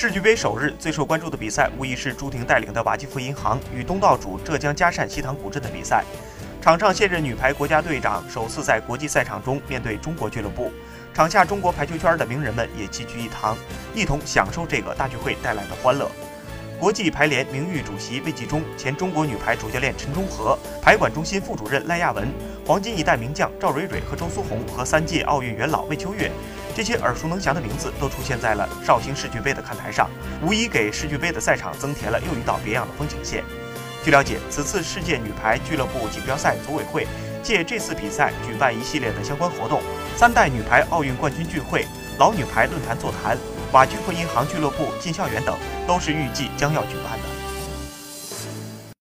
世俱杯首日最受关注的比赛，无疑是朱婷带领的瓦基弗银行与东道主浙江嘉善西塘古镇的比赛。场上现任女排国家队长首次在国际赛场中面对中国俱乐部，场下中国排球圈的名人们也齐聚一堂，一同享受这个大聚会带来的欢乐。国际排联名誉主席魏纪中、前中国女排主教练陈忠和、排管中心副主任赖亚文、黄金一代名将赵蕊蕊和周苏红和三届奥运元老魏秋月，这些耳熟能详的名字都出现在了绍兴世俱杯的看台上，无疑给世俱杯的赛场增添了又一道别样的风景线。据了解，此次世界女排俱乐部锦标赛组委会借这次比赛举办一系列的相关活动，三代女排奥运冠军聚会、老女排论坛座谈。瓦居克银行俱乐部进校园等，都是预计将要举办的。